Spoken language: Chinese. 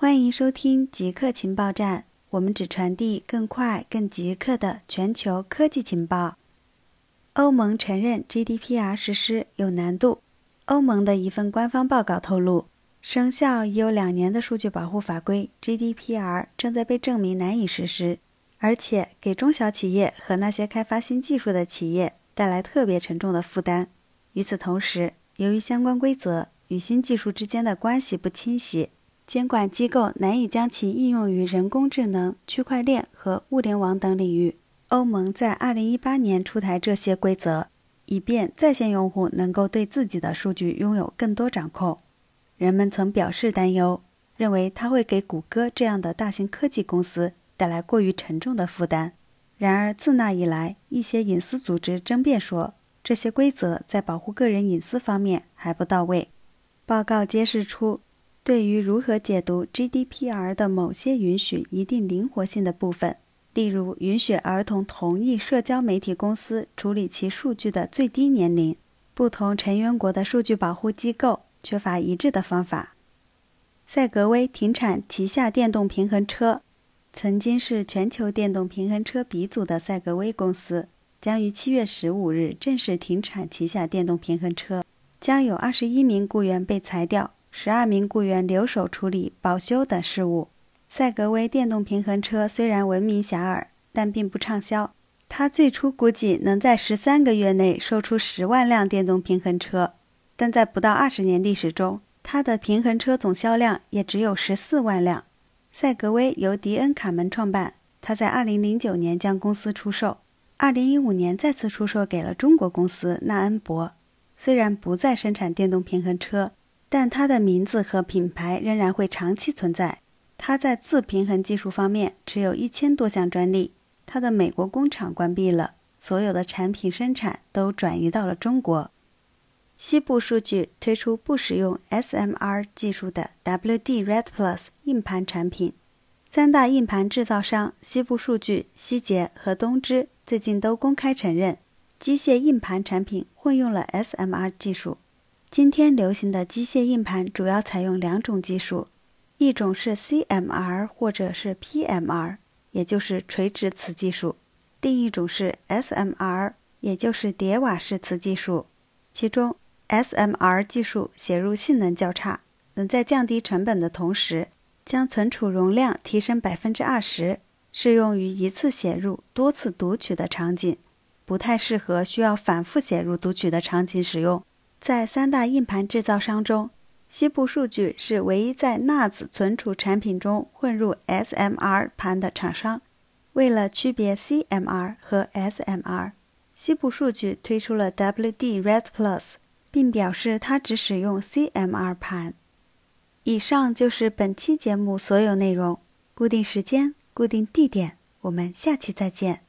欢迎收听极客情报站，我们只传递更快、更极客的全球科技情报。欧盟承认 GDPR 实施有难度。欧盟的一份官方报告透露，生效已有两年的数据保护法规 GDPR 正在被证明难以实施，而且给中小企业和那些开发新技术的企业带来特别沉重的负担。与此同时，由于相关规则与新技术之间的关系不清晰，监管机构难以将其应用于人工智能、区块链和物联网等领域。欧盟在2018年出台这些规则，以便在线用户能够对自己的数据拥有更多掌控。人们曾表示担忧，认为它会给谷歌这样的大型科技公司带来过于沉重的负担。然而，自那以来，一些隐私组织争辩说，这些规则在保护个人隐私方面还不到位。报告揭示出。对于如何解读 GDPR 的某些允许一定灵活性的部分，例如允许儿童同意社交媒体公司处理其数据的最低年龄，不同成员国的数据保护机构缺乏一致的方法。赛格威停产旗下电动平衡车，曾经是全球电动平衡车鼻祖的赛格威公司，将于七月十五日正式停产旗下电动平衡车，将有二十一名雇员被裁掉。十二名雇员留守处理保修等事务。赛格威电动平衡车虽然闻名遐迩，但并不畅销。它最初估计能在十三个月内售出十万辆电动平衡车，但在不到二十年历史中，它的平衡车总销量也只有十四万辆。赛格威由迪恩·卡门创办，他在二零零九年将公司出售，二零一五年再次出售给了中国公司纳恩博。虽然不再生产电动平衡车。但它的名字和品牌仍然会长期存在。它在自平衡技术方面持有一千多项专利。它的美国工厂关闭了，所有的产品生产都转移到了中国。西部数据推出不使用 SMR 技术的 WD Red Plus 硬盘产品。三大硬盘制造商西部数据、希捷和东芝最近都公开承认，机械硬盘产品混用了 SMR 技术。今天流行的机械硬盘主要采用两种技术，一种是 CMR 或者是 PMR，也就是垂直磁技术；另一种是 SMR，也就是叠瓦式磁技术。其中，SMR 技术写入性能较差，能在降低成本的同时，将存储容量提升百分之二十，适用于一次写入、多次读取的场景，不太适合需要反复写入、读取的场景使用。在三大硬盘制造商中，西部数据是唯一在 NAS 存储产品中混入 SMR 盘的厂商。为了区别 CMR 和 SMR，西部数据推出了 WD Red Plus，并表示它只使用 CMR 盘。以上就是本期节目所有内容。固定时间，固定地点，我们下期再见。